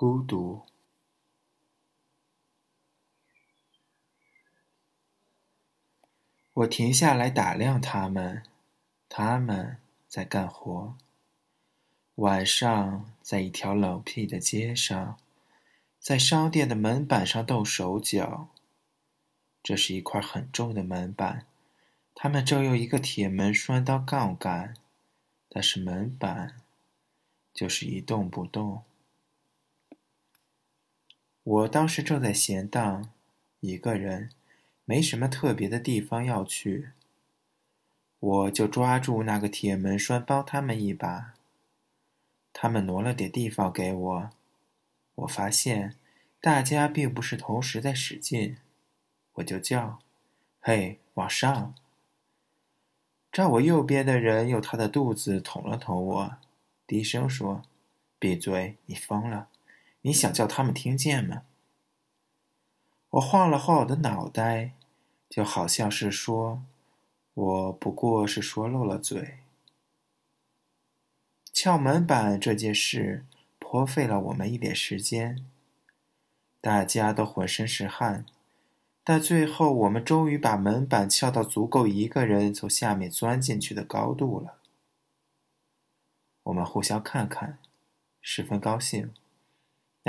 孤独。我停下来打量他们，他们在干活。晚上，在一条冷僻的街上，在商店的门板上动手脚。这是一块很重的门板，他们正用一个铁门拴到杠杆，但是门板就是一动不动。我当时正在闲荡，一个人，没什么特别的地方要去，我就抓住那个铁门栓帮他们一把。他们挪了点地方给我，我发现大家并不是同时在使劲，我就叫：“嘿，往上！”站我右边的人用他的肚子捅了捅我，低声说：“闭嘴，你疯了！你想叫他们听见吗？”我晃了晃我的脑袋，就好像是说：“我不过是说漏了嘴。”撬门板这件事颇费了我们一点时间，大家都浑身是汗，但最后我们终于把门板撬到足够一个人从下面钻进去的高度了。我们互相看看，十分高兴，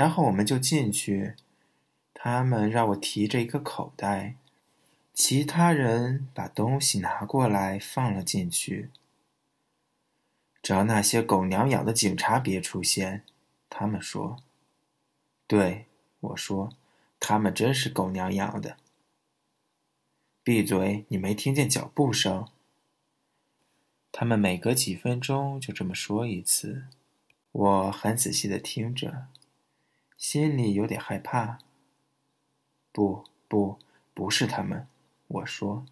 然后我们就进去。他们让我提着一个口袋，其他人把东西拿过来放了进去。只要那些狗娘养的警察别出现，他们说。对，我说，他们真是狗娘养的。闭嘴！你没听见脚步声？他们每隔几分钟就这么说一次。我很仔细的听着，心里有点害怕。不，不，不是他们，我说。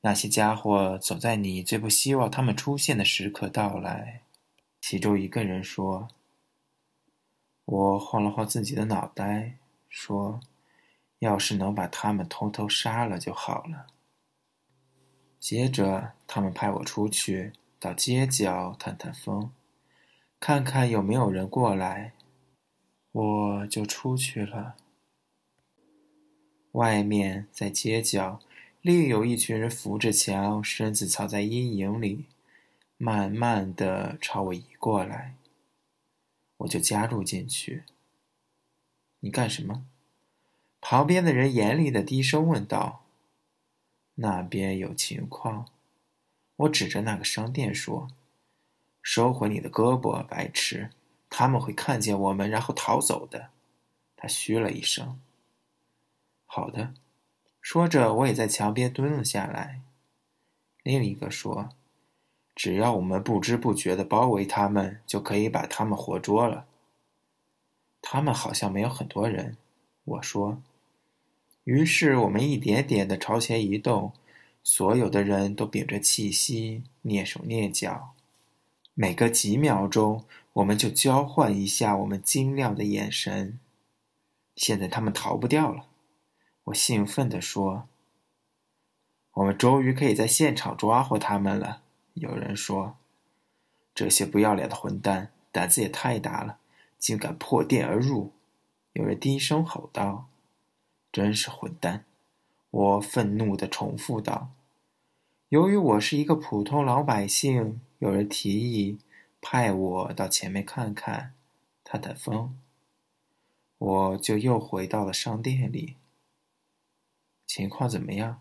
那些家伙总在你最不希望他们出现的时刻到来。其中一个人说：“我晃了晃自己的脑袋，说，要是能把他们偷偷杀了就好了。”接着，他们派我出去到街角探探风，看看有没有人过来。我就出去了。外面在街角。另有一群人扶着墙，身子藏在阴影里，慢慢的朝我移过来。我就加入进去。你干什么？旁边的人严厉的低声问道。那边有情况。我指着那个商店说：“收回你的胳膊，白痴！他们会看见我们，然后逃走的。”他嘘了一声。好的。说着，我也在墙边蹲了下来。另一个说：“只要我们不知不觉的包围他们，就可以把他们活捉了。”他们好像没有很多人，我说。于是我们一点点的朝前移动，所有的人都屏着气息，蹑手蹑脚。每隔几秒钟，我们就交换一下我们晶亮的眼神。现在他们逃不掉了。我兴奋地说：“我们终于可以在现场抓获他们了。”有人说：“这些不要脸的混蛋，胆子也太大了，竟敢破店而入。”有人低声吼道：“真是混蛋！”我愤怒地重复道：“由于我是一个普通老百姓，有人提议派我到前面看看，探探风。”我就又回到了商店里。情况怎么样？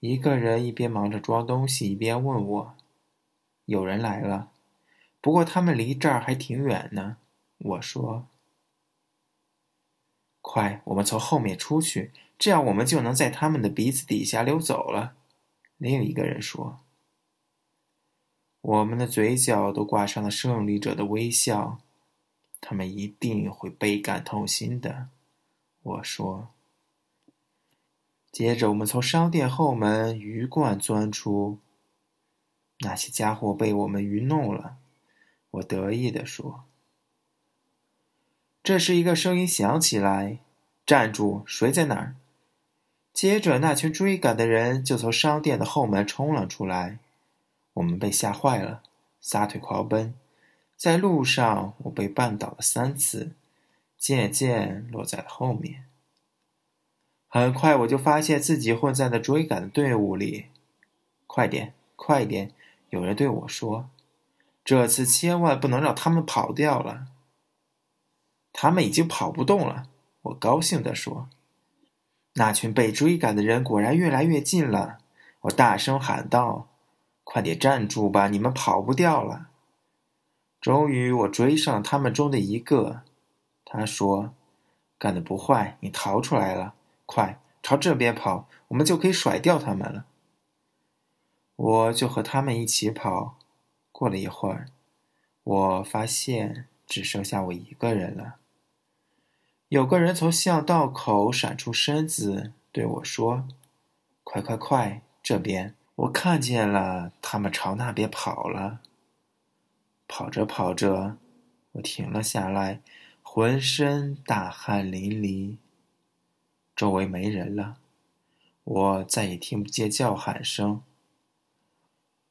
一个人一边忙着装东西，一边问我：“有人来了，不过他们离这儿还挺远呢。”我说：“快，我们从后面出去，这样我们就能在他们的鼻子底下溜走了。”另一个人说：“我们的嘴角都挂上了胜利者的微笑，他们一定会倍感痛心的。”我说。接着，我们从商店后门鱼贯钻出。那些家伙被我们愚弄了，我得意地说。这时，一个声音响起来：“站住！谁在那儿？”接着，那群追赶的人就从商店的后门冲了出来。我们被吓坏了，撒腿狂奔，在路上，我被绊倒了三次，渐渐落在了后面。很快，我就发现自己混在了追赶的队伍里。快点，快点！有人对我说：“这次千万不能让他们跑掉了。”他们已经跑不动了。我高兴地说：“那群被追赶的人果然越来越近了。”我大声喊道：“快点站住吧！你们跑不掉了！”终于，我追上他们中的一个。他说：“干得不坏，你逃出来了。”快朝这边跑，我们就可以甩掉他们了。我就和他们一起跑。过了一会儿，我发现只剩下我一个人了。有个人从巷道口闪出身子，对我说：“快快快，这边！”我看见了，他们朝那边跑了。跑着跑着，我停了下来，浑身大汗淋漓。周围没人了，我再也听不见叫喊声。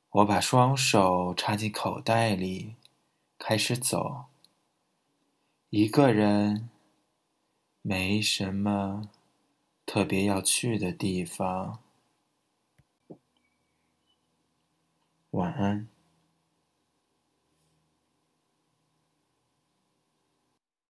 我把双手插进口袋里，开始走。一个人，没什么特别要去的地方。晚安。